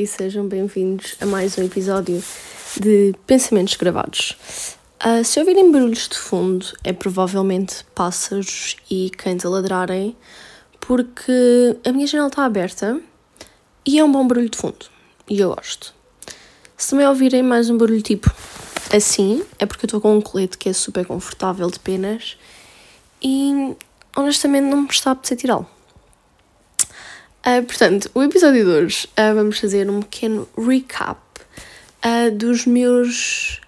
E sejam bem-vindos a mais um episódio de Pensamentos Gravados. Uh, se ouvirem barulhos de fundo, é provavelmente pássaros e cães a ladrarem, porque a minha janela está aberta e é um bom barulho de fundo e eu gosto. Se também ouvirem mais um barulho tipo assim, é porque eu estou com um colete que é super confortável de penas e honestamente não me está a apetecer tirá-lo. Uh, portanto, o episódio de hoje uh, vamos fazer um pequeno recap uh, dos meus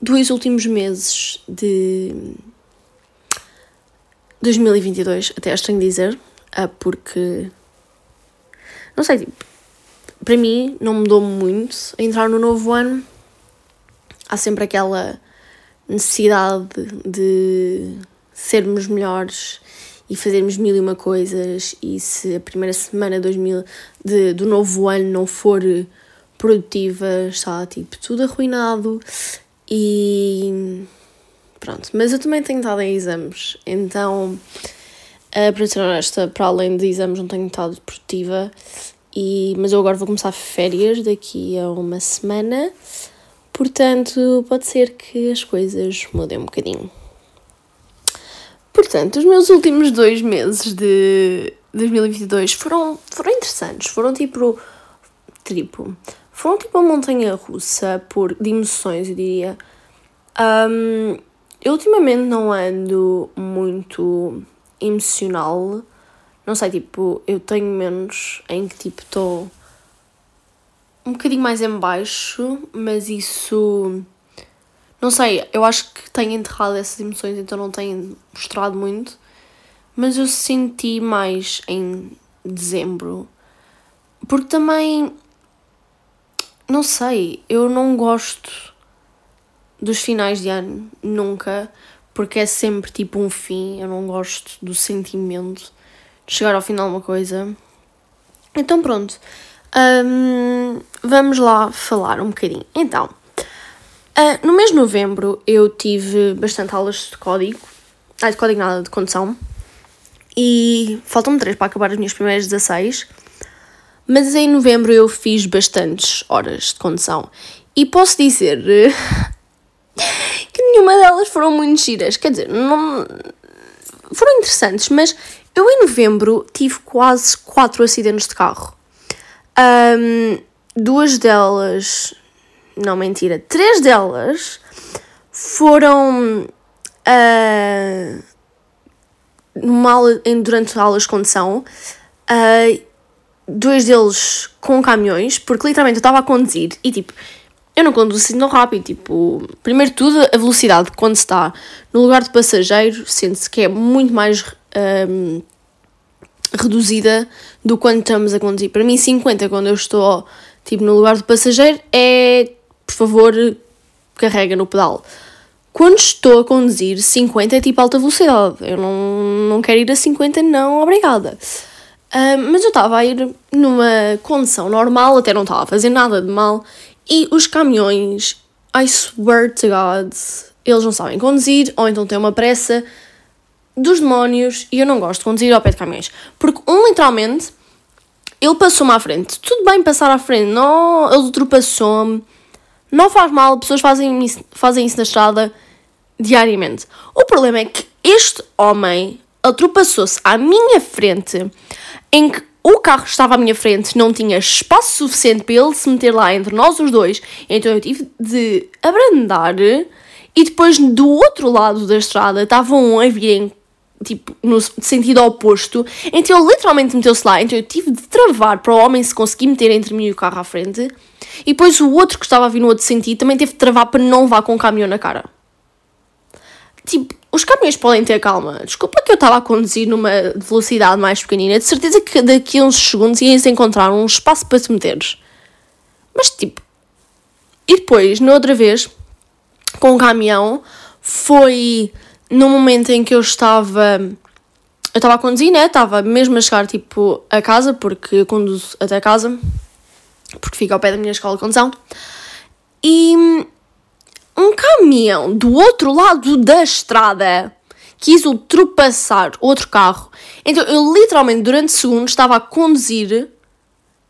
dois últimos meses de 2022, até estranho dizer, porque não sei, tipo, para mim não mudou muito a entrar no novo ano. Há sempre aquela necessidade de sermos melhores e fazermos mil e uma coisas e se a primeira semana 2000 de, do novo ano não for produtiva, está tipo tudo arruinado e pronto. Mas eu também tenho estado em exames, então uh, para honesta, para além de exames não tenho estado produtiva e, mas eu agora vou começar férias daqui a uma semana, portanto pode ser que as coisas mudem um bocadinho. Portanto, os meus últimos dois meses de 2022 foram, foram interessantes. Foram tipo. Tipo. Foram tipo uma montanha russa por, de emoções, eu diria. Um, eu ultimamente não ando muito emocional. Não sei, tipo, eu tenho menos em que tipo estou um bocadinho mais em baixo, mas isso não sei, eu acho que tenho enterrado essas emoções, então não tenho mostrado muito. Mas eu senti mais em dezembro. Porque também. Não sei, eu não gosto dos finais de ano, nunca. Porque é sempre tipo um fim. Eu não gosto do sentimento de chegar ao final de uma coisa. Então pronto. Vamos lá falar um bocadinho. Então. Uh, no mês de novembro eu tive bastante aulas de código, ah, de código nada, de condução, e faltam-me três para acabar as minhas primeiras 16, mas em novembro eu fiz bastantes horas de condução, e posso dizer que nenhuma delas foram muito giras, quer dizer, não, foram interessantes, mas eu em novembro tive quase quatro acidentes de carro. Um, duas delas não mentira, três delas foram uh, aula, durante aulas de condução, uh, dois deles com caminhões, porque literalmente eu estava a conduzir e tipo, eu não conduzo assim tão rápido, tipo, primeiro de tudo, a velocidade quando se está no lugar de passageiro, sente-se que é muito mais um, reduzida do quando estamos a conduzir. Para mim, 50 quando eu estou tipo no lugar de passageiro é por favor, carrega no pedal. Quando estou a conduzir, 50 é tipo alta velocidade. Eu não, não quero ir a 50, não, obrigada. Uh, mas eu estava a ir numa condição normal, até não estava a fazer nada de mal, e os caminhões, I swear to God, eles não sabem conduzir, ou então têm uma pressa dos demónios, e eu não gosto de conduzir ao pé de caminhões. Porque, um, literalmente, ele passou-me à frente. Tudo bem passar à frente, não, ele ultrapassou-me não faz mal, pessoas fazem isso, fazem isso na estrada diariamente. O problema é que este homem ultrapassou-se à minha frente, em que o carro estava à minha frente não tinha espaço suficiente para ele se meter lá entre nós os dois, então eu tive de abrandar e depois do outro lado da estrada estavam a virem tipo, no sentido oposto. Então ele literalmente meteu-se lá. Então eu tive de travar para o homem se conseguir meter entre mim e o carro à frente. E depois o outro que estava a vir no outro sentido também teve de travar para não levar com o caminhão na cara. Tipo, os caminhões podem ter calma. Desculpa que eu estava a conduzir numa velocidade mais pequenina. De certeza que daqui a uns segundos ias encontrar um espaço para te meteres. Mas tipo. E depois, na outra vez, com o caminhão, foi no momento em que eu estava. Eu estava a conduzir, né? Estava mesmo a chegar tipo a casa, porque eu conduzo até casa, porque fica ao pé da minha escola de condução. E um caminhão do outro lado da estrada quis ultrapassar outro carro. Então eu literalmente durante segundos estava a conduzir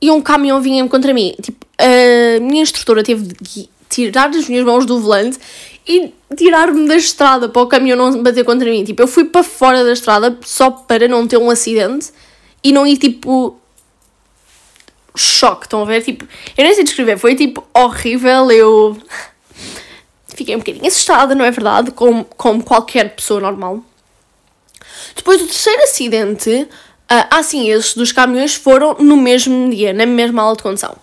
e um caminhão vinha contra mim. Tipo, a minha instrutora teve de tirar as minhas mãos do volante e tirar-me da estrada para o caminhão não bater contra mim. Tipo, eu fui para fora da estrada só para não ter um acidente e não ir tipo. Choque, estão a ver? Tipo, eu nem sei descrever, foi tipo horrível. Eu fiquei um bocadinho assustada, não é verdade? Como, como qualquer pessoa normal. Depois do terceiro acidente, uh, ah, assim, esses dos caminhões foram no mesmo dia, na mesma aula de condução.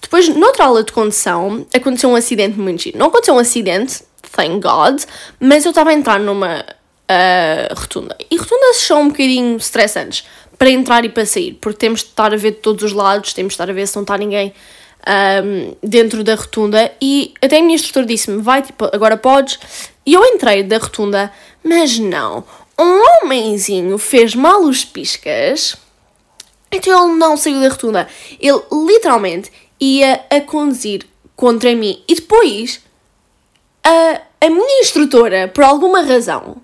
Depois, noutra aula de condução, aconteceu um acidente muito giro. Não aconteceu um acidente, thank God, mas eu estava a entrar numa uh, rotunda. E rotundas são um bocadinho estressantes para entrar e para sair, porque temos de estar a ver de todos os lados, temos de estar a ver se não está ninguém um, dentro da rotunda. E até a minha instrutora disse-me: vai, tipo, agora podes. E eu entrei da rotunda, mas não. Um homenzinho fez mal os piscas, então ele não saiu da rotunda. Ele literalmente ia a conduzir contra mim. E depois, a, a minha instrutora, por alguma razão,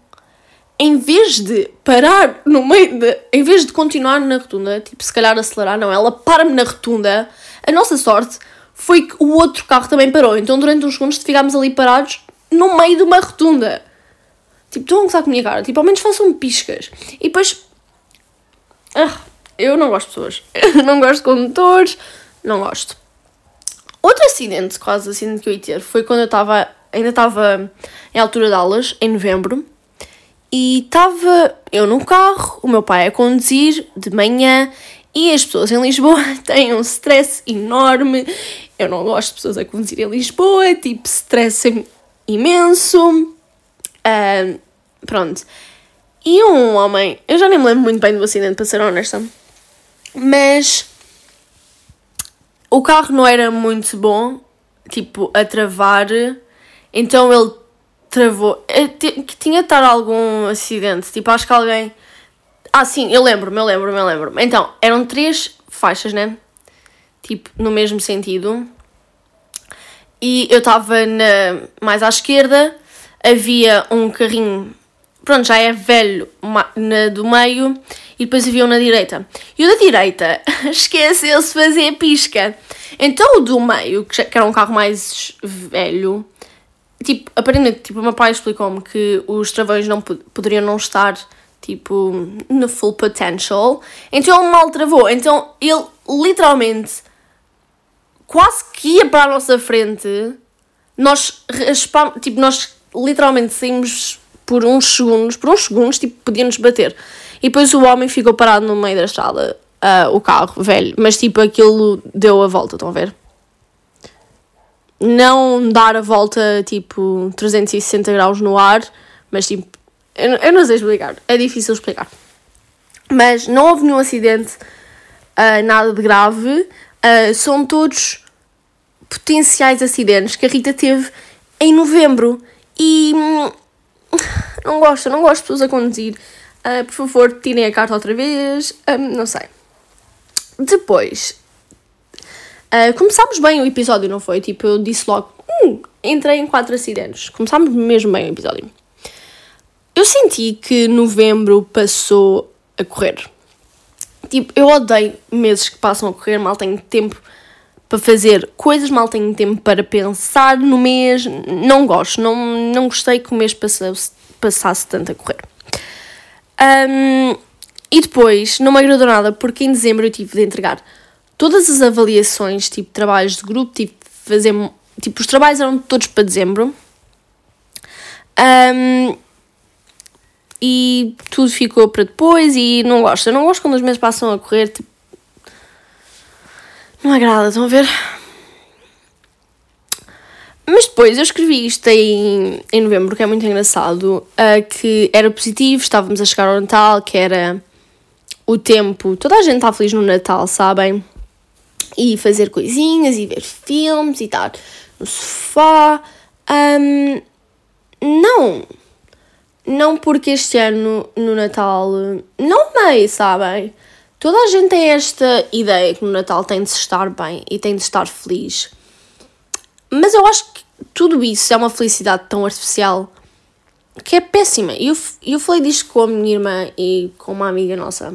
em vez de parar no meio de. em vez de continuar na rotunda, tipo, se calhar acelerar, não, ela para-me na rotunda. A nossa sorte foi que o outro carro também parou. Então, durante uns segundos, ficámos ali parados no meio de uma rotunda. Tipo, estão a gozar com a minha cara. Tipo, ao menos façam piscas. E depois. Ah, eu não gosto de pessoas. Não gosto de condutores. Não gosto. Outro acidente, quase acidente que eu ia ter, foi quando eu estava, ainda estava em altura de aulas, em novembro, e estava eu no carro, o meu pai a conduzir de manhã, e as pessoas em Lisboa têm um stress enorme. Eu não gosto de pessoas a conduzir em Lisboa, tipo, stress imenso. Uh, pronto. E um homem, eu já nem me lembro muito bem do acidente, para ser honesta, mas o carro não era muito bom, tipo, a travar, então ele travou. Eh, tinha de estar algum acidente, tipo, acho que alguém. Ah, sim, eu lembro-me, eu lembro-me, eu lembro-me. Então, eram três faixas, né? Tipo, no mesmo sentido. E eu estava mais à esquerda, havia um carrinho, pronto, já é velho, na, do meio, e depois havia um na direita. E o da direita esqueceu-se fazer pisca. Então o do meio, que era um carro mais velho, tipo, aparentemente, tipo, o meu pai explicou-me que os travões não poderiam não estar, tipo, no full potential. Então ele mal travou. Então ele literalmente quase que ia para a nossa frente. Nós raspámos, tipo, nós literalmente saímos por uns segundos, por uns segundos, tipo, podíamos bater. E depois o homem ficou parado no meio da estrada, uh, o carro, velho. Mas tipo, aquilo deu a volta, estão a ver? Não dar a volta tipo 360 graus no ar, mas tipo, eu, eu não sei explicar, é difícil explicar. Mas não houve nenhum acidente, uh, nada de grave, uh, são todos potenciais acidentes que a Rita teve em novembro e hum, não gosto, não gosto de pessoas a conduzir Uh, por favor, tirem a carta outra vez. Um, não sei. Depois, uh, começámos bem o episódio, não foi? Tipo, eu disse logo, hum, entrei em quatro acidentes. Começámos mesmo bem o episódio. Eu senti que novembro passou a correr. Tipo, eu odeio meses que passam a correr, mal tenho tempo para fazer coisas, mal tenho tempo para pensar no mês. Não gosto, não, não gostei que o mês passasse, passasse tanto a correr. Um, e depois, não me agradou nada, porque em dezembro eu tive de entregar todas as avaliações, tipo trabalhos de grupo, de fazer. Tipo, os trabalhos eram todos para dezembro. Um, e tudo ficou para depois e não gosto. Eu não gosto quando os meses passam a correr, tipo. Não agrada, estão a ver? Mas depois eu escrevi isto em, em novembro, que é muito engraçado, uh, que era positivo, estávamos a chegar ao Natal, que era o tempo. Toda a gente está feliz no Natal, sabem? E fazer coisinhas e ver filmes e estar no sofá. Um, não. Não porque este ano no Natal não amei, sabem? Toda a gente tem esta ideia que no Natal tem de se estar bem e tem de estar feliz. Mas eu acho que tudo isso é uma felicidade tão artificial que é péssima. Eu, eu falei disto com a minha irmã e com uma amiga nossa.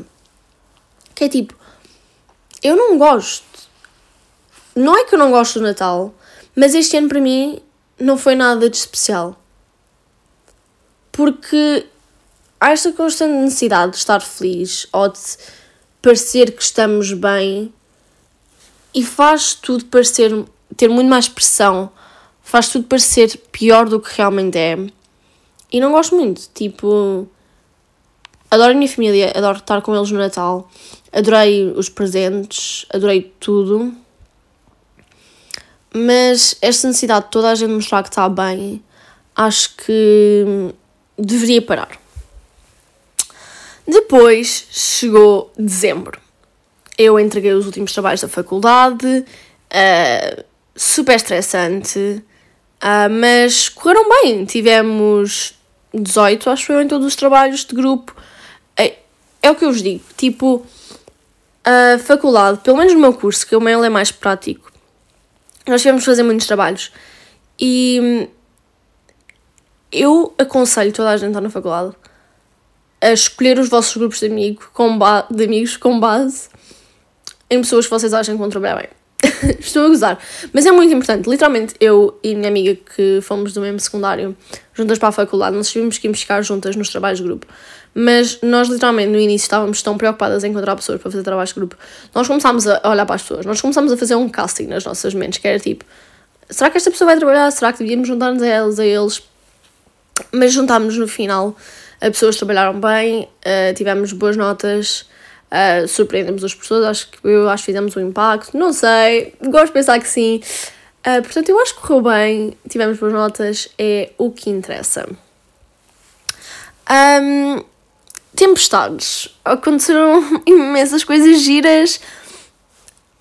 Que é tipo, eu não gosto. Não é que eu não gosto do Natal, mas este ano para mim não foi nada de especial. Porque há esta constante necessidade de estar feliz ou de parecer que estamos bem e faz tudo parecer ter muito mais pressão, faz tudo parecer pior do que realmente é. E não gosto muito, tipo, adoro a minha família, adoro estar com eles no Natal, adorei os presentes, adorei tudo. Mas esta necessidade de toda a gente mostrar que está bem, acho que deveria parar. Depois chegou dezembro. Eu entreguei os últimos trabalhos da faculdade, uh, super estressante, uh, mas correram bem. Tivemos 18, acho que eu, em todos os trabalhos de grupo. É, é o que eu vos digo, tipo, a faculdade, pelo menos no meu curso, que o meu é mais prático, nós tivemos de fazer muitos trabalhos. E eu aconselho toda a gente a estar na faculdade a escolher os vossos grupos de, amigo, com de amigos com base em pessoas que vocês acham que vão trabalhar bem. Estou a gozar. Mas é muito importante. Literalmente, eu e minha amiga que fomos do mesmo secundário, juntas para a faculdade, nós tivemos que ir ficar juntas nos trabalhos de grupo. Mas nós, literalmente, no início estávamos tão preocupadas em encontrar pessoas para fazer trabalhos de grupo. Nós começámos a olhar para as pessoas, nós começámos a fazer um casting nas nossas mentes, que era tipo: será que esta pessoa vai trabalhar? Será que devíamos juntar-nos a eles, a eles? Mas juntámos no final, as pessoas trabalharam bem, uh, tivemos boas notas, uh, surpreendemos as pessoas, acho que eu acho que fizemos um impacto, não sei, gosto de pensar que sim. Uh, portanto, eu acho que correu bem, tivemos boas notas, é o que interessa. Um, tempestades. Aconteceram imensas coisas giras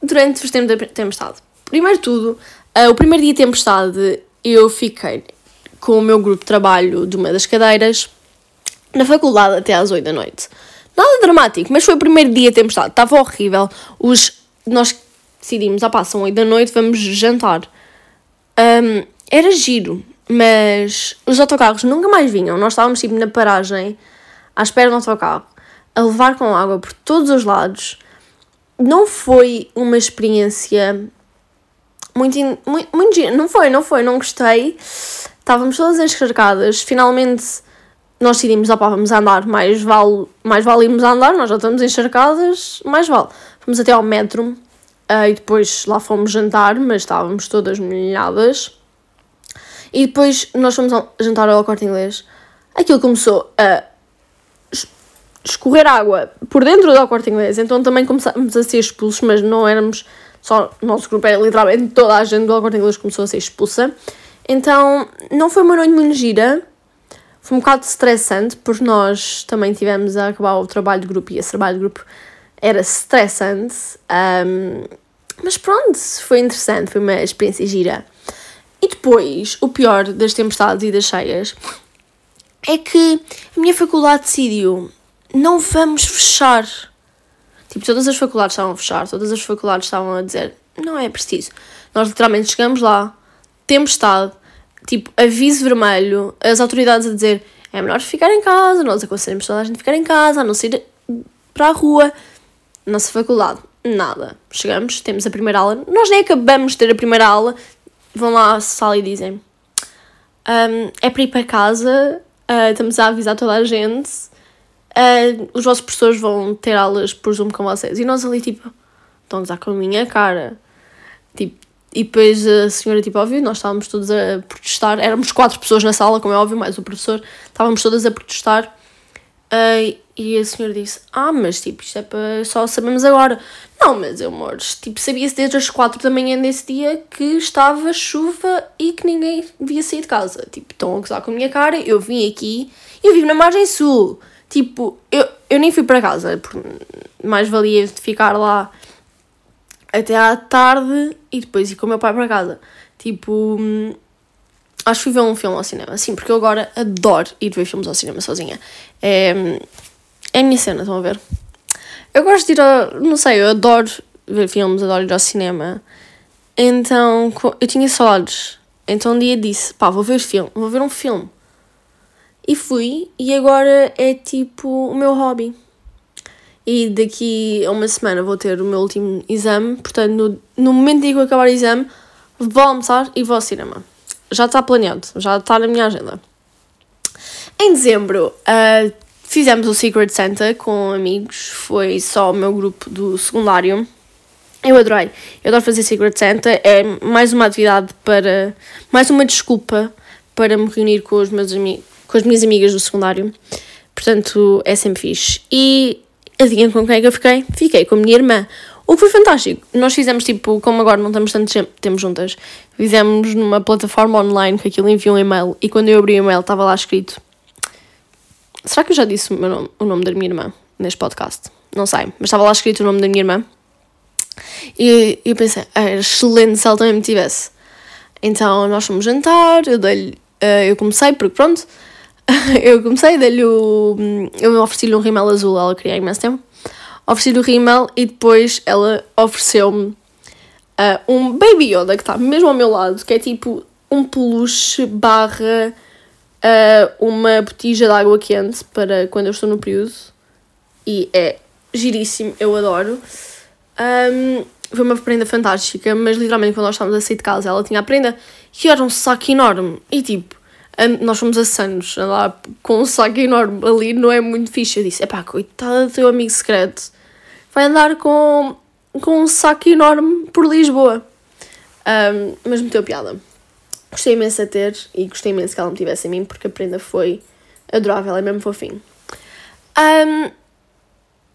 durante os tempos da tempestade. Primeiro tudo, uh, o primeiro dia de tempestade eu fiquei com o meu grupo de trabalho de uma das cadeiras na faculdade até às 8 da noite. Nada dramático, mas foi o primeiro dia de tempestade, estava horrível. Os, nós decidimos, ah pá, são 8 da noite, vamos jantar. Um, era giro, mas os autocarros nunca mais vinham. Nós estávamos tipo na paragem, à espera do autocarro, a levar com água por todos os lados. Não foi uma experiência muito, muito, muito gira. Não foi, não foi, não gostei. Estávamos todas encharcadas. Finalmente nós decidimos, opá, vamos andar, mais vale, mais vale irmos andar, nós já estamos encharcadas, mais vale. Fomos até ao metro uh, e depois lá fomos jantar, mas estávamos todas molhadas. E depois nós fomos jantar ao corte inglês. Aquilo começou a escorrer água por dentro do corte inglês, então também começámos a ser expulsos, mas não éramos só nosso grupo, era literalmente toda a gente do corte inglês começou a ser expulsa. Então não foi uma noite muito gira foi um bocado estressante, porque nós também tivemos a acabar o trabalho de grupo e esse trabalho de grupo era estressante. Um, mas pronto, foi interessante, foi uma experiência gira. E depois, o pior das tempestades e das cheias é que a minha faculdade decidiu não vamos fechar. Tipo, todas as faculdades estavam a fechar, todas as faculdades estavam a dizer não é preciso. Nós literalmente chegamos lá, tempestade, tipo, aviso vermelho, as autoridades a dizer é melhor ficar em casa, nós aconselhamos toda a gente a ficar em casa, a não sair para a rua. Nossa faculdade, nada. Chegamos, temos a primeira aula, nós nem acabamos de ter a primeira aula, vão lá à sala e dizem um, é para ir para casa, uh, estamos a avisar toda a gente, uh, os vossos professores vão ter aulas por Zoom com vocês. E nós ali, tipo, estão a com a minha cara. Tipo, e depois a senhora, tipo, óbvio, nós estávamos todos a protestar. Éramos quatro pessoas na sala, como é óbvio, mais o professor. Estávamos todas a protestar. Uh, e a senhora disse: Ah, mas tipo, isto é para. Só sabemos agora. Não, mas eu, amores, tipo, sabia-se desde as quatro da manhã desse dia que estava chuva e que ninguém devia sair de casa. Tipo, estão a gozar com a minha cara. Eu vim aqui, eu vivo na margem sul. Tipo, eu, eu nem fui para casa, mais valia ficar lá até à tarde e depois ir com o meu pai para casa. Tipo, hum, acho que fui ver um filme ao cinema. Sim, porque eu agora adoro ir ver filmes ao cinema sozinha. É, é a minha cena, estão a ver? Eu gosto de ir ao. Não sei, eu adoro ver filmes, adoro ir ao cinema. Então, eu tinha saudades. Então um dia disse, pá, vou ver filme, vou ver um filme. E fui, e agora é tipo o meu hobby. E daqui a uma semana vou ter o meu último exame. Portanto, no, no momento em que eu acabar o exame, vou almoçar e vou ao cinema. Já está planeado, já está na minha agenda. Em dezembro, uh, fizemos o Secret Santa com amigos, foi só o meu grupo do secundário. Eu adorei, eu adoro fazer Secret Santa, é mais uma atividade para. mais uma desculpa para me reunir com, os meus com as minhas amigas do secundário. Portanto, é sempre fixe. E adivinha com quem é que eu fiquei? Fiquei com a minha irmã. O que foi fantástico. Nós fizemos tipo, como agora não estamos tanto tempo juntas, fizemos numa plataforma online que aquilo enviou um e-mail e quando eu abri o e-mail estava lá escrito. Será que eu já disse o, nome, o nome da minha irmã neste podcast? Não sei, mas estava lá escrito o nome da minha irmã. E eu pensei, ah, era excelente se ela também me tivesse. Então nós fomos jantar, eu dei-lhe, uh, eu comecei, porque pronto, eu comecei, dei-lhe o. Eu ofereci-lhe um rímel azul, ela queria há imenso tempo. Ofereci-lhe o rímel e depois ela ofereceu-me uh, um Baby Yoda que está mesmo ao meu lado, que é tipo um peluche barra uh, uma botija de água quente para quando eu estou no período. E é giríssimo, eu adoro. Um, foi uma prenda fantástica, mas literalmente quando nós estávamos a sair de casa, ela tinha a prenda que era um saco enorme. E tipo, nós fomos a Sanos, lá com um saco enorme ali, não é muito fixe. Eu disse: epá, coitada do teu amigo secreto, vai andar com, com um saco enorme por Lisboa. Um, mas meteu piada. Gostei imenso a ter e gostei imenso que ela me tivesse a mim porque a prenda foi adorável, é mesmo fofinho. Um,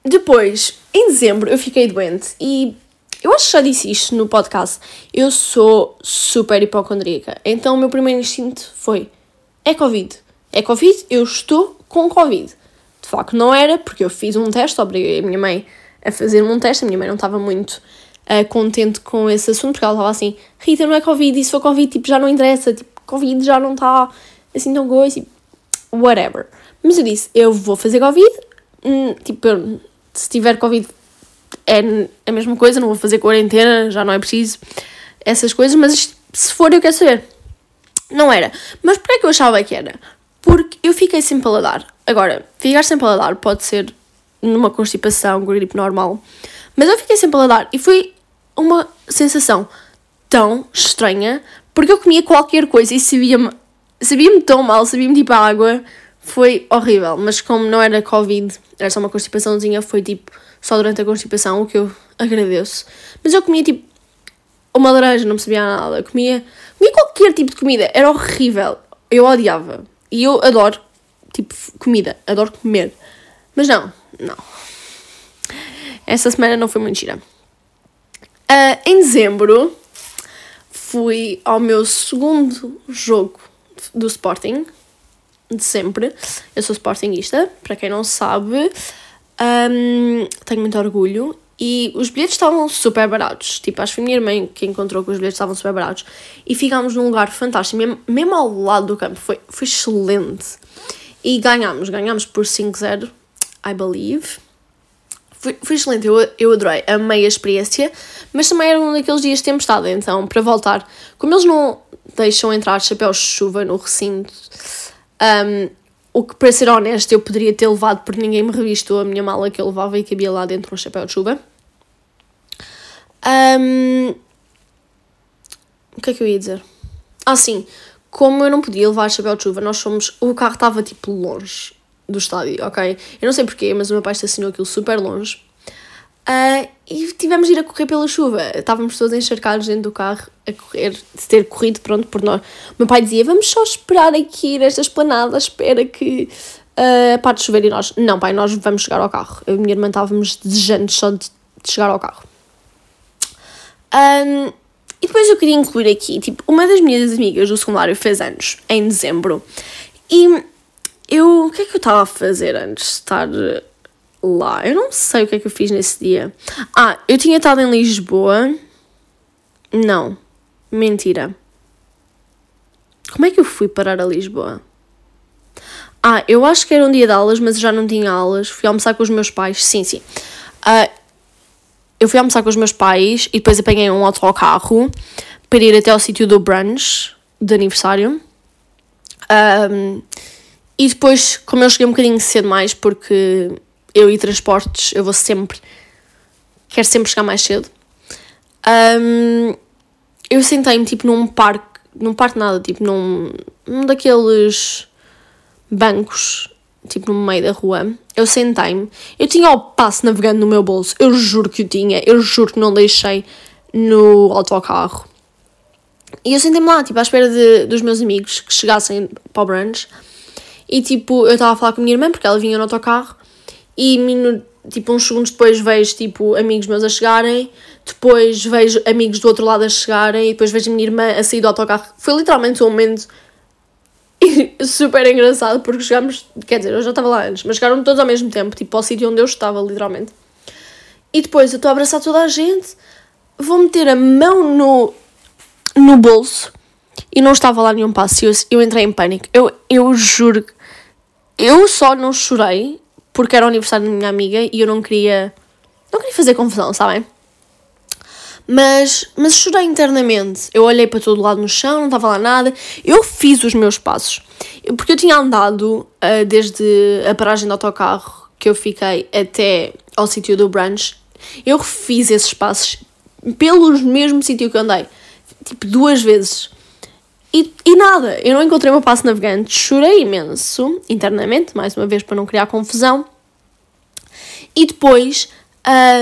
depois, em dezembro, eu fiquei doente e eu acho que já disse isto no podcast. Eu sou super hipocondríaca. Então o meu primeiro instinto foi é Covid. É Covid, eu estou com Covid. De facto, não era, porque eu fiz um teste, obriguei a minha mãe a fazer um teste. A minha mãe não estava muito uh, contente com esse assunto, porque ela estava assim: Rita, não é Covid, e se for Covid, tipo, já não interessa, tipo, Covid já não está assim tão coisa, tipo, whatever. Mas eu disse: eu vou fazer Covid, hum, tipo, eu, se tiver Covid é a mesma coisa, não vou fazer quarentena, já não é preciso essas coisas, mas se for, eu quero saber. Não era. Mas porquê que eu achava que era? Porque eu fiquei sem paladar. Agora, ficar sem paladar pode ser numa constipação, gripe normal. Mas eu fiquei sem paladar e foi uma sensação tão estranha porque eu comia qualquer coisa e sabia-me sabia tão mal, sabia-me tipo água. Foi horrível, mas como não era Covid, era só uma constipaçãozinha, foi tipo só durante a constipação, o que eu agradeço. Mas eu comia tipo uma laranja, não percebia nada. Comia Comia qualquer tipo de comida, era horrível. Eu odiava. E eu adoro, tipo, comida, adoro comer. Mas não, não. Essa semana não foi muito gira. Uh, em dezembro, fui ao meu segundo jogo do Sporting, de sempre. Eu sou Sportingista, para quem não sabe. Um, tenho muito orgulho e os bilhetes estavam super baratos. Tipo, acho que foi minha irmã que encontrou que os bilhetes estavam super baratos. E ficámos num lugar fantástico, mesmo, mesmo ao lado do campo. Foi, foi excelente. E ganhámos, ganhámos por 5-0, I believe. Foi, foi excelente, eu, eu adorei, amei a experiência, mas também era um daqueles dias de tempestade, então para voltar, como eles não deixam entrar chapéus de chuva no recinto, um, o que para ser honesto eu poderia ter levado porque ninguém me revistou a minha mala que eu levava e cabia lá dentro um chapéu de chuva. Um, o que é que eu ia dizer? Ah, sim. Como eu não podia levar chapéu de chuva, nós fomos. O carro estava tipo longe do estádio, ok? Eu não sei porquê, mas o meu pai estacionou aquilo super longe. Uh, e tivemos de ir a correr pela chuva. Estávamos todos encharcados dentro do carro a correr, de ter corrido, pronto, por nós. O meu pai dizia: Vamos só esperar aqui nesta esplanada, espera que uh, pare de chover. E nós: Não, pai, nós vamos chegar ao carro. Eu e a minha irmã estávamos desejantes só de, de chegar ao carro. Um, e depois eu queria incluir aqui, tipo, uma das minhas amigas do secundário fez anos em dezembro e eu, o que é que eu estava a fazer antes de estar lá? Eu não sei o que é que eu fiz nesse dia. Ah, eu tinha estado em Lisboa. Não, mentira. Como é que eu fui parar a Lisboa? Ah, eu acho que era um dia de aulas, mas já não tinha aulas. Fui almoçar com os meus pais. Sim, sim. Uh, eu fui almoçar com os meus pais e depois apanhei um autocarro para ir até ao sítio do brunch de aniversário. Um, e depois, como eu cheguei um bocadinho cedo mais, porque eu e transportes, eu vou sempre. Quero sempre chegar mais cedo. Um, eu sentei-me tipo num parque, num parque nada, tipo num, num daqueles bancos, tipo no meio da rua. Eu sentei-me, eu tinha o passo navegando no meu bolso, eu juro que o tinha, eu juro que não deixei no autocarro. E eu sentei-me lá, tipo, à espera de, dos meus amigos que chegassem para o brunch. E tipo, eu estava a falar com a minha irmã, porque ela vinha no autocarro, e tipo, uns segundos depois vejo, tipo, amigos meus a chegarem, depois vejo amigos do outro lado a chegarem, e depois vejo a minha irmã a sair do autocarro. Foi literalmente um momento super engraçado, porque chegámos, quer dizer, eu já estava lá antes, mas chegaram todos ao mesmo tempo, tipo, ao sítio onde eu estava, literalmente. E depois eu estou a abraçar toda a gente, vou meter a mão no, no bolso e não estava lá nenhum passo. Eu, eu entrei em pânico. Eu, eu juro. Eu só não chorei porque era o aniversário da minha amiga e eu não queria. Não queria fazer confusão, sabem? Mas, mas chorei internamente. Eu olhei para todo lado no chão, não estava lá nada. Eu fiz os meus passos. Porque eu tinha andado uh, desde a paragem do autocarro que eu fiquei até ao sítio do brunch. Eu fiz esses passos pelo mesmo sítio que andei. Tipo, duas vezes. E, e nada, eu não encontrei o meu passo navegante, chorei imenso, internamente, mais uma vez para não criar confusão. E depois,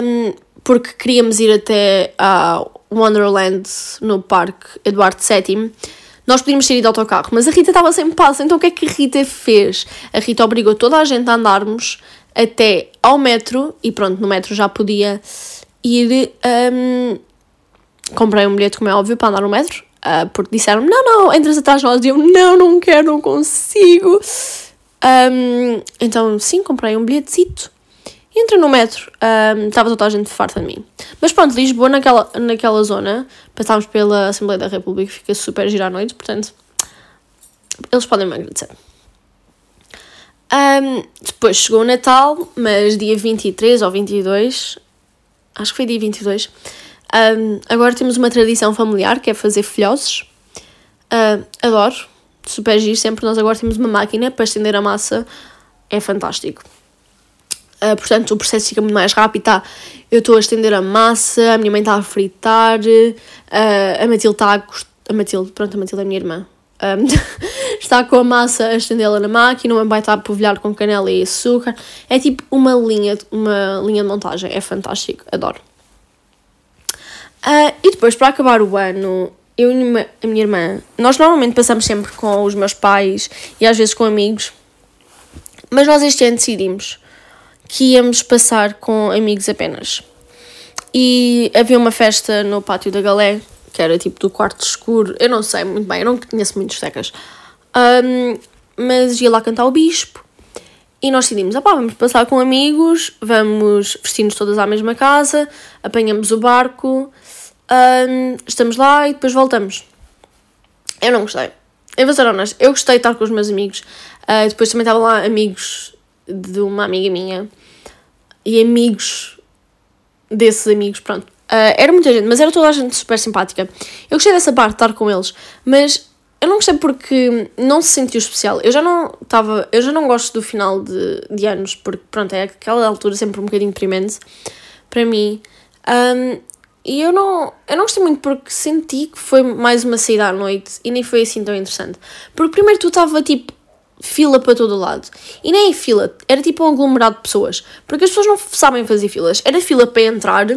um, porque queríamos ir até a Wonderland no Parque Eduardo VII, nós podíamos ter ido de autocarro, mas a Rita estava sem passo, então o que é que a Rita fez? A Rita obrigou toda a gente a andarmos até ao metro, e pronto, no metro já podia ir. Um, comprei um bilhete, como é óbvio, para andar no metro, uh, porque disseram não, não, entras atrás de nós, e eu, não, não quero, não consigo. Um, então, sim, comprei um Entra no metro, um, estava toda a gente farta de mim. Mas pronto, Lisboa, naquela, naquela zona, passámos pela Assembleia da República, fica super gira à noite, portanto, eles podem me agradecer. Um, depois chegou o Natal, mas dia 23 ou 22, acho que foi dia 22, um, agora temos uma tradição familiar que é fazer filhoses. Uh, adoro, super giro, sempre nós agora temos uma máquina para estender a massa, é fantástico. Uh, portanto, o processo fica muito mais rápido. Tá? Eu estou a estender a massa, a minha mãe está a fritar, uh, a Matilde está a. A Matilde, pronto, a Matilde é a minha irmã. Um, está com a massa a estendê-la na máquina, o meu pai está a polvilhar com canela e açúcar. É tipo uma linha, uma linha de montagem, é fantástico, adoro. Uh, e depois, para acabar o ano, eu e a minha irmã, nós normalmente passamos sempre com os meus pais e às vezes com amigos, mas nós este ano decidimos que íamos passar com amigos apenas. E havia uma festa no pátio da Galé, que era tipo do quarto escuro. Eu não sei muito bem, eu não conheço muitos secas. Um, mas ia lá cantar o bispo. E nós decidimos, ah pá, vamos passar com amigos, vamos vestir-nos todas à mesma casa, apanhamos o barco, um, estamos lá e depois voltamos. Eu não gostei. Eu vou ser honesta, eu gostei de estar com os meus amigos. Uh, depois também estavam lá amigos de uma amiga minha e amigos desses amigos, pronto. Uh, era muita gente, mas era toda a gente super simpática. Eu gostei dessa parte estar com eles, mas eu não gostei porque não se sentiu especial. Eu já não estava, eu já não gosto do final de, de anos, porque pronto, é aquela altura sempre um bocadinho deprimente para mim. Um, e eu não, eu não gostei muito porque senti que foi mais uma saída à noite e nem foi assim tão interessante. Porque primeiro tu estava tipo fila para todo lado. E nem fila, era tipo um aglomerado de pessoas. Porque as pessoas não sabem fazer filas. Era fila para entrar,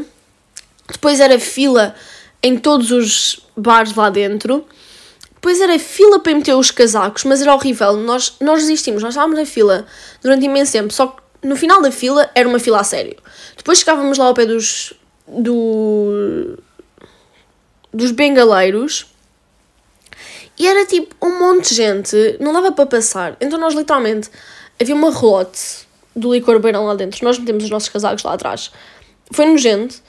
depois era fila em todos os bares lá dentro, depois era fila para meter os casacos, mas era horrível. Nós, nós resistimos, nós estávamos na fila durante imenso tempo, só que no final da fila era uma fila a sério. Depois chegávamos lá ao pé dos. Do, dos bengaleiros e era tipo um monte de gente, não dava para passar. Então nós literalmente havia uma relote do licor beirão lá dentro. Nós metemos os nossos casacos lá atrás. Foi nojento,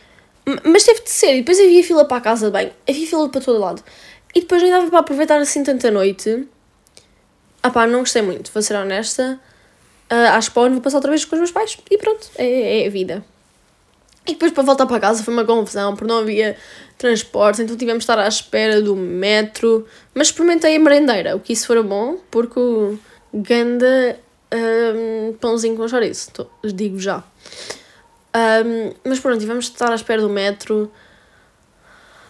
mas teve de ser. E depois havia fila para a casa de banho, havia fila para todo lado. E depois nem dava para aproveitar assim tanta noite. Ah pá, não gostei muito, vou ser honesta. Uh, acho que vou passar outra vez com os meus pais e pronto, é, é a vida. E depois para voltar para casa foi uma confusão, porque não havia transportes, então tivemos de estar à espera do metro. Mas experimentei a merendeira, o que isso for bom, porque o ganda um, pãozinho com chouriço, digo já. Um, mas pronto, tivemos de estar à espera do metro.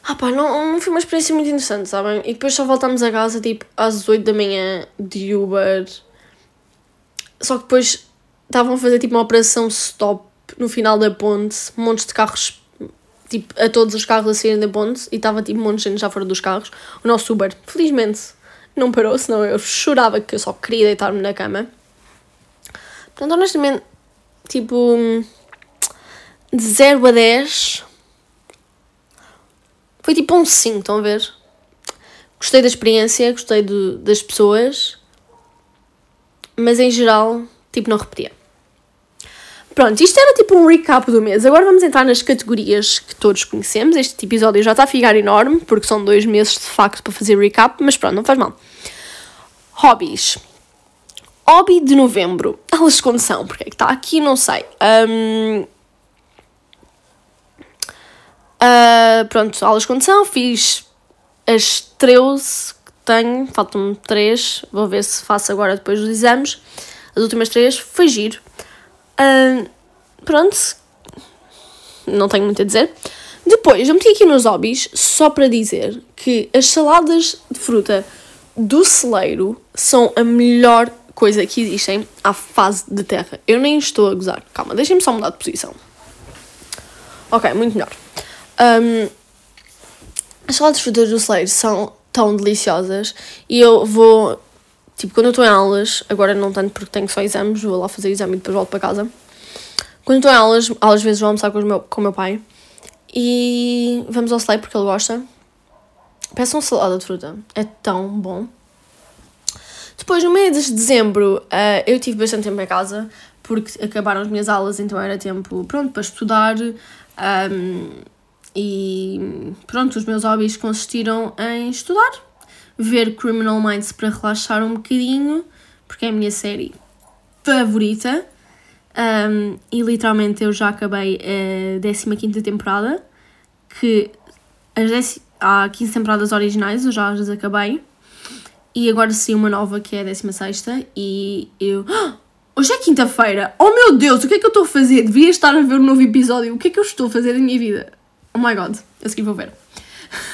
Ah pá, não, não foi uma experiência muito interessante, sabem? E depois só voltámos a casa tipo às 8 da manhã de Uber. Só que depois estavam a fazer tipo uma operação stop no final da ponte, montes de carros, tipo, a todos os carros a saírem da ponte e estava tipo um monte de gente já fora dos carros. O nosso Uber, felizmente, não parou, senão eu chorava que eu só queria deitar-me na cama. Portanto, honestamente, tipo, de 0 a 10, foi tipo um 5, estão a ver? Gostei da experiência, gostei do, das pessoas, mas em geral, tipo, não repetia. Pronto, isto era tipo um recap do mês. Agora vamos entrar nas categorias que todos conhecemos. Este episódio já está a ficar enorme, porque são dois meses de facto para fazer recap, mas pronto, não faz mal. Hobbies. Hobby de novembro. Aulas de condução, porque é que está aqui, não sei. Um, uh, pronto, aulas de condução, fiz as 13 que tenho, faltam-me 3, vou ver se faço agora depois dos exames. As últimas 3, foi giro. Pronto, não tenho muito a dizer. Depois, eu meti aqui nos hobbies só para dizer que as saladas de fruta do celeiro são a melhor coisa que existem à fase de terra. Eu nem estou a gozar. Calma, deixem-me só mudar de posição. Ok, muito melhor. Um, as saladas de fruta do celeiro são tão deliciosas e eu vou Tipo, quando eu estou em aulas, agora não tanto porque tenho só exames, vou lá fazer exame e depois volto para casa. Quando estou em aulas, às vezes vou almoçar com, meu, com o meu pai e vamos ao Slay porque ele gosta. Peçam salada de fruta, é tão bom. Depois, no mês de dezembro, uh, eu tive bastante tempo em casa porque acabaram as minhas aulas, então era tempo pronto para estudar. Um, e pronto, os meus hobbies consistiram em estudar ver Criminal Minds para relaxar um bocadinho, porque é a minha série favorita. Um, e literalmente eu já acabei a 15 temporada, que as dec... há 15 temporadas originais, eu já as acabei. E agora sim uma nova que é a 16 e eu. Hoje é quinta-feira! Oh meu Deus, o que é que eu estou a fazer? Devia estar a ver um novo episódio. O que é que eu estou a fazer da minha vida? Oh my god, a seguir vou ver.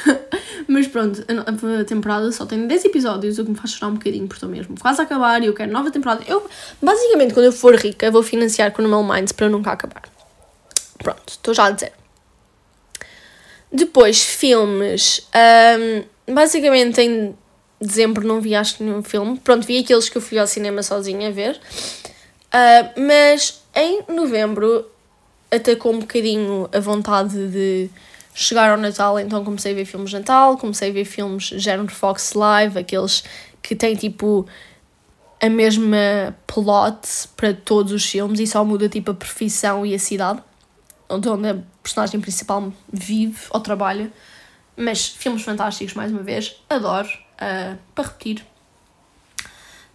Mas pronto, a temporada só tem 10 episódios, o que me faz chorar um bocadinho, porque estou mesmo quase a acabar e eu quero nova temporada. Eu, basicamente, quando eu for rica, vou financiar Criminal Minds para nunca acabar. Pronto, estou já a dizer. Depois, filmes. Um, basicamente, em dezembro não vi acho nenhum filme. Pronto, vi aqueles que eu fui ao cinema sozinha a ver. Uh, mas em novembro atacou um bocadinho a vontade de chegar ao Natal, então comecei a ver filmes de Natal, comecei a ver filmes género Fox Live, aqueles que têm tipo a mesma plot para todos os filmes e só muda tipo a profissão e a cidade onde a personagem principal vive ou trabalha. Mas filmes fantásticos, mais uma vez, adoro, uh, para repetir.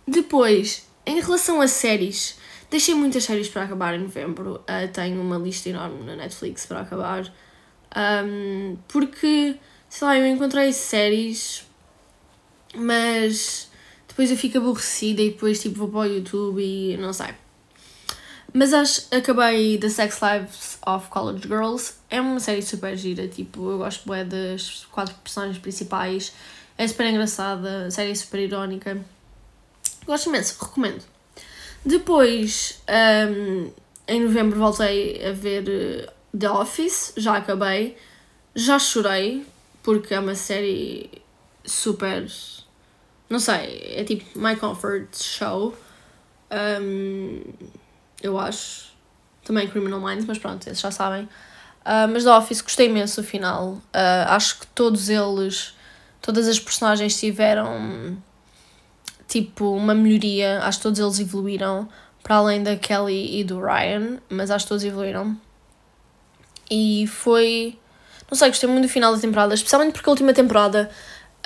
Depois, em relação a séries, deixei muitas séries para acabar em novembro. Uh, tenho uma lista enorme na Netflix para acabar. Um, porque, sei lá, eu encontrei séries, mas depois eu fico aborrecida e depois tipo vou para o YouTube e não sei. Mas acho, acabei The Sex Lives of College Girls. É uma série super gira, tipo, eu gosto bem das quatro personagens principais. É super engraçada, a série é super irónica. Gosto imenso, recomendo. Depois, um, em novembro, voltei a ver The Office, já acabei. Já chorei, porque é uma série super. Não sei, é tipo My Comfort Show. Um, eu acho. Também Criminal Minds, mas pronto, esses já sabem. Uh, mas The Office gostei imenso do final. Uh, acho que todos eles, todas as personagens tiveram tipo uma melhoria. Acho que todos eles evoluíram. Para além da Kelly e do Ryan, mas acho que todos evoluíram. E foi. Não sei, gostei muito do final da temporada, especialmente porque a última temporada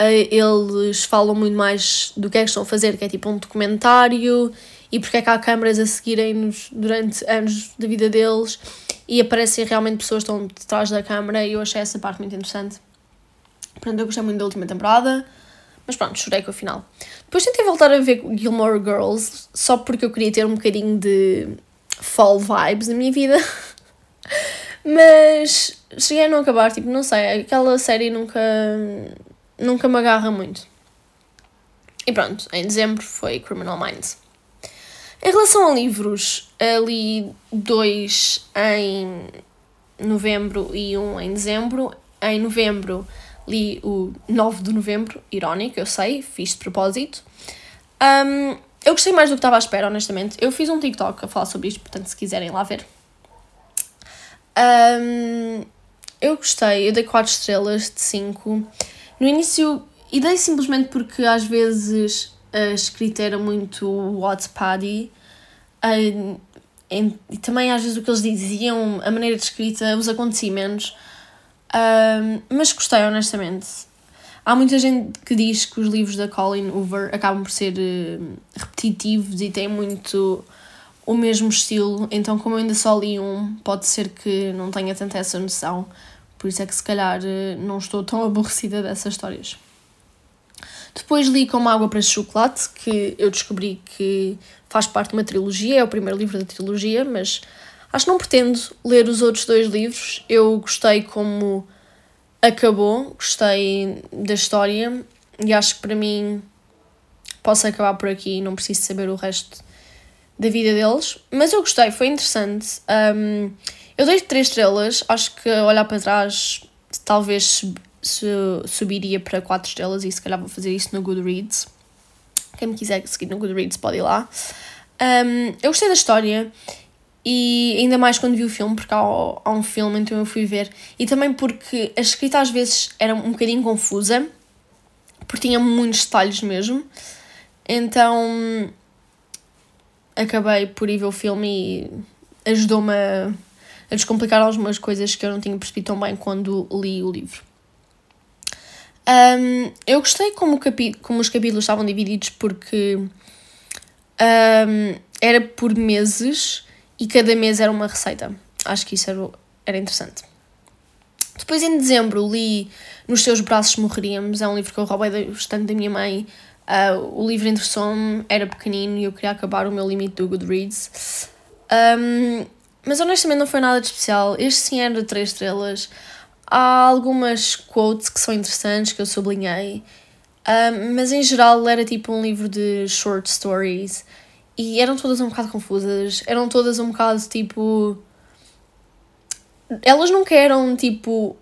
uh, eles falam muito mais do que é que estão a fazer, que é tipo um documentário e porque é que há câmaras a seguirem-nos durante anos da vida deles e aparecem realmente pessoas que estão detrás da câmara e eu achei essa parte muito interessante. Portanto, eu gostei muito da última temporada. Mas pronto, chorei com o final. Depois tentei voltar a ver Gilmore Girls, só porque eu queria ter um bocadinho de fall vibes na minha vida. Mas cheguei a não acabar, tipo, não sei, aquela série nunca, nunca me agarra muito. E pronto, em dezembro foi Criminal Minds. Em relação a livros, li dois em novembro e um em dezembro. Em novembro li o 9 de novembro, irónico, eu sei, fiz de propósito. Um, eu gostei mais do que estava à espera, honestamente. Eu fiz um TikTok a falar sobre isto, portanto, se quiserem lá ver. Um, eu gostei, eu dei 4 estrelas de 5. No início, e dei simplesmente porque às vezes a escrita era muito Wattpad uh, e também às vezes o que eles diziam, a maneira de escrita, os acontecimentos. Um, mas gostei, honestamente. Há muita gente que diz que os livros da Colin Hoover acabam por ser uh, repetitivos e têm muito o mesmo estilo, então como eu ainda só li um, pode ser que não tenha tanta essa noção, por isso é que se calhar uh, não estou tão aborrecida dessas histórias. Depois li Como Água para Chocolate, que eu descobri que faz parte de uma trilogia, é o primeiro livro da trilogia, mas acho que não pretendo ler os outros dois livros. Eu gostei como acabou, gostei da história e acho que para mim posso acabar por aqui não preciso saber o resto da vida deles. Mas eu gostei, foi interessante. Um, eu dei três estrelas, acho que olhar para trás talvez subiria para quatro estrelas e se calhar vou fazer isso no Goodreads. Quem me quiser seguir no Goodreads pode ir lá. Um, eu gostei da história e ainda mais quando vi o filme, porque há, há um filme, então eu fui ver. E também porque a escrita às vezes era um bocadinho confusa, porque tinha muitos detalhes mesmo. Então acabei por ir ver o filme e ajudou-me a, a descomplicar algumas coisas que eu não tinha percebido tão bem quando li o livro. Um, eu gostei como, como os capítulos estavam divididos porque um, era por meses e cada mês era uma receita. Acho que isso era, era interessante. Depois, em dezembro, li Nos Teus Braços Morreríamos. É um livro que eu roubei bastante da minha mãe. Uh, o livro interessou-me, era pequenino e eu queria acabar o meu limite do Goodreads. Um, mas honestamente não foi nada de especial. Este sim era de 3 estrelas. Há algumas quotes que são interessantes que eu sublinhei. Um, mas em geral era tipo um livro de short stories e eram todas um bocado confusas, eram todas um bocado tipo. Elas não eram tipo.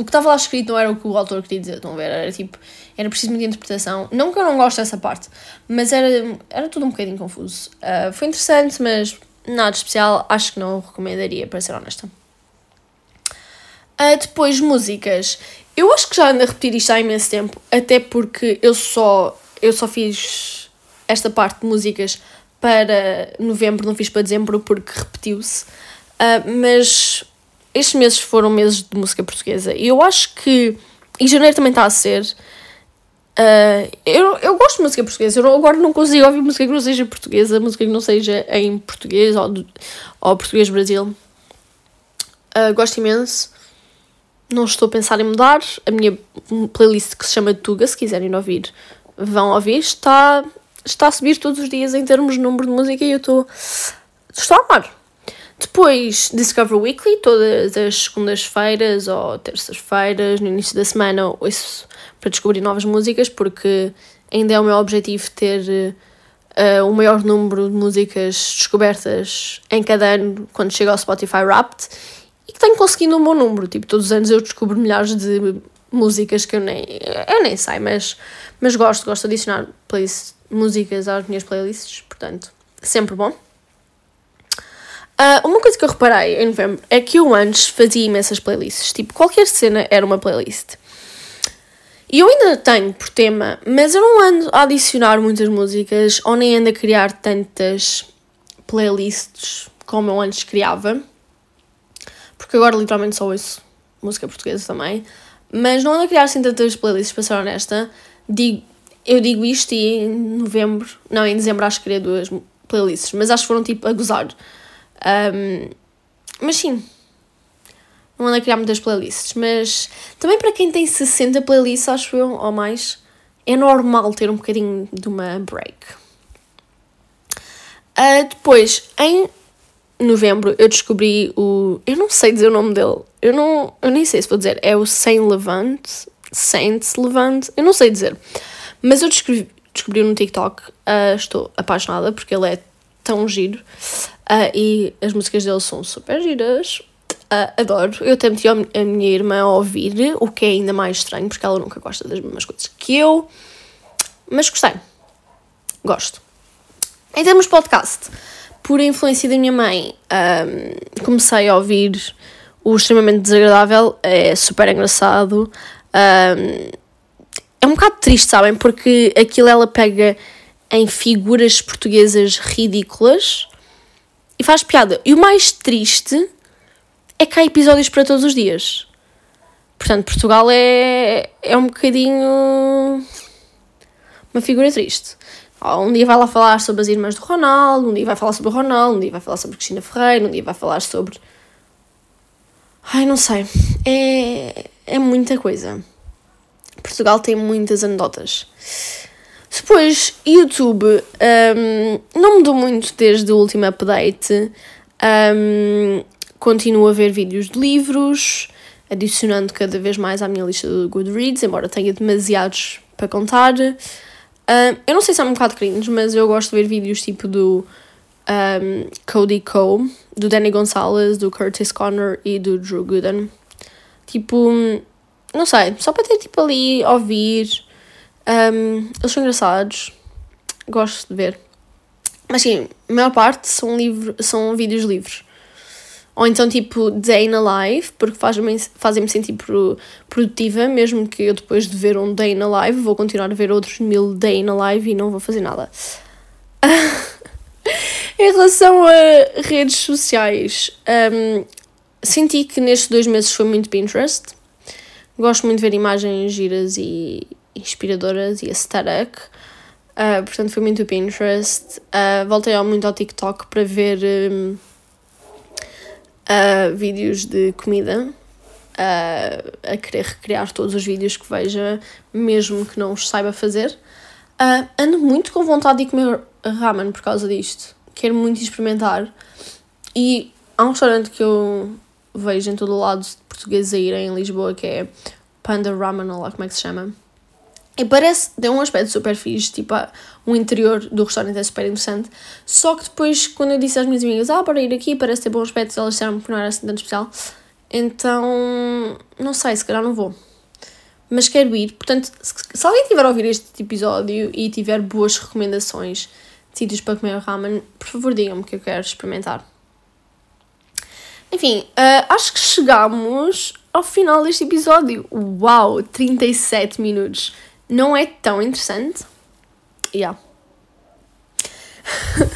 O que estava lá escrito não era o que o autor queria dizer, estão a ver? Era tipo. Era preciso muita interpretação. Não que eu não gosto dessa parte, mas era, era tudo um bocadinho confuso. Uh, foi interessante, mas nada especial. Acho que não recomendaria, para ser honesta. Uh, depois, músicas. Eu acho que já ando a repetir isto há imenso tempo, até porque eu só, eu só fiz esta parte de músicas para novembro, não fiz para dezembro porque repetiu-se. Uh, mas estes meses foram meses de música portuguesa e eu acho que. E janeiro também está a ser. Uh, eu, eu gosto de música portuguesa, eu agora não consigo ouvir música que não seja portuguesa, música que não seja em português ou, ou português Brasil. Uh, gosto imenso. Não estou a pensar em mudar. A minha playlist que se chama Tuga, se quiserem ouvir, vão ouvir. Está está a subir todos os dias em termos de número de música e eu estou. Estou a amar. Depois, Discover Weekly, todas as segundas-feiras ou terças-feiras, no início da semana, para descobrir novas músicas, porque ainda é o meu objetivo ter uh, o maior número de músicas descobertas em cada ano quando chega ao Spotify Wrapped e que tenho conseguido um bom número. Tipo, todos os anos eu descubro milhares de músicas que eu nem, eu nem sei, mas, mas gosto, gosto de adicionar músicas às minhas playlists, portanto, sempre bom. Uh, uma coisa que eu reparei em novembro é que eu antes fazia imensas playlists, tipo, qualquer cena era uma playlist. E eu ainda tenho por tema, mas eu não ando a adicionar muitas músicas ou nem ando a criar tantas playlists como eu antes criava, porque agora literalmente só ouço música portuguesa também, mas não ando a criar assim tantas playlists, para ser honesta. Digo, eu digo isto e em novembro, não, em dezembro acho que criei duas playlists, mas acho que foram tipo a gozar. Um, mas sim, não ando a criar muitas playlists, mas também para quem tem 60 playlists, acho eu, ou mais, é normal ter um bocadinho de uma break. Uh, depois, em novembro, eu descobri o. Eu não sei dizer o nome dele. Eu, não, eu nem sei se vou dizer. É o Saint Levant. Saint Levant. Eu não sei dizer. Mas eu descobri, descobri no TikTok. Uh, estou apaixonada porque ele é tão giro. Uh, e as músicas dele são super giras. Uh, adoro. Eu até meti a minha irmã a ouvir, o que é ainda mais estranho, porque ela nunca gosta das mesmas coisas que eu. Mas gostei. Gosto. Em termos de podcast, por influência da minha mãe, um, comecei a ouvir o extremamente desagradável, é super engraçado. Um, é um bocado triste, sabem? Porque aquilo ela pega em figuras portuguesas ridículas e faz piada. E o mais triste é que há episódios para todos os dias. Portanto, Portugal é, é um bocadinho uma figura triste. Um dia vai lá falar sobre as irmãs do Ronaldo, um dia vai falar sobre o Ronaldo, um dia vai falar sobre Cristina Ferreira, um dia vai falar sobre. Ai, não sei. É, é muita coisa. Portugal tem muitas anedotas. Depois, YouTube um, não mudou muito desde o último update. Um, continuo a ver vídeos de livros, adicionando cada vez mais à minha lista do Goodreads, embora tenha demasiados para contar. Uh, eu não sei se é um bocado cringe, mas eu gosto de ver vídeos tipo do um, Cody Cole, do Danny Gonzalez, do Curtis Connor e do Drew Gooden. Tipo, não sei, só para ter tipo ali, ouvir. Um, eles são engraçados, gosto de ver. Mas sim, a maior parte são, livro, são vídeos livres. Ou então, tipo, Day in a Life, porque fazem-me fazem sentir produtiva, mesmo que eu depois de ver um Day in a Live vou continuar a ver outros mil Day in a Live e não vou fazer nada. em relação a redes sociais, um, senti que nestes dois meses foi muito Pinterest. Gosto muito de ver imagens giras e inspiradoras e aesthetic. Uh, portanto, foi muito Pinterest. Uh, voltei muito ao TikTok para ver. Um, uh, vídeos de comida, a querer recriar todos os vídeos que veja, mesmo que não os saiba fazer. Ando muito com vontade de comer ramen por causa disto. Quero muito experimentar. E há um restaurante que eu vejo em todo o lado de portugueses a ir em Lisboa que é Panda Ramen, ou lá como é que se chama. E parece, tem um aspecto super fixe, tipo, o interior do restaurante é super interessante. Só que depois, quando eu disse às minhas amigas, ah, para ir aqui, parece ter bom aspecto, elas disseram que não era assim tanto especial. Então, não sei, se calhar não vou. Mas quero ir, portanto, se, se alguém tiver a ouvir este episódio e tiver boas recomendações de sítios para comer ramen, por favor digam-me que eu quero experimentar. Enfim, uh, acho que chegamos ao final deste episódio. Uau, 37 minutos não é tão interessante. Yeah.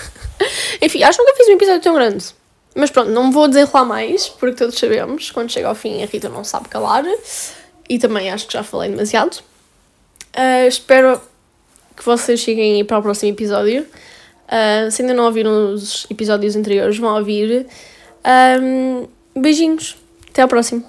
Enfim, acho que nunca fiz um episódio tão grande. Mas pronto, não vou desenrolar mais, porque todos sabemos, quando chega ao fim a Rita não sabe calar. E também acho que já falei demasiado. Uh, espero que vocês cheguem para o próximo episódio. Uh, se ainda não ouviram os episódios anteriores, vão ouvir. Um, beijinhos. Até ao próximo.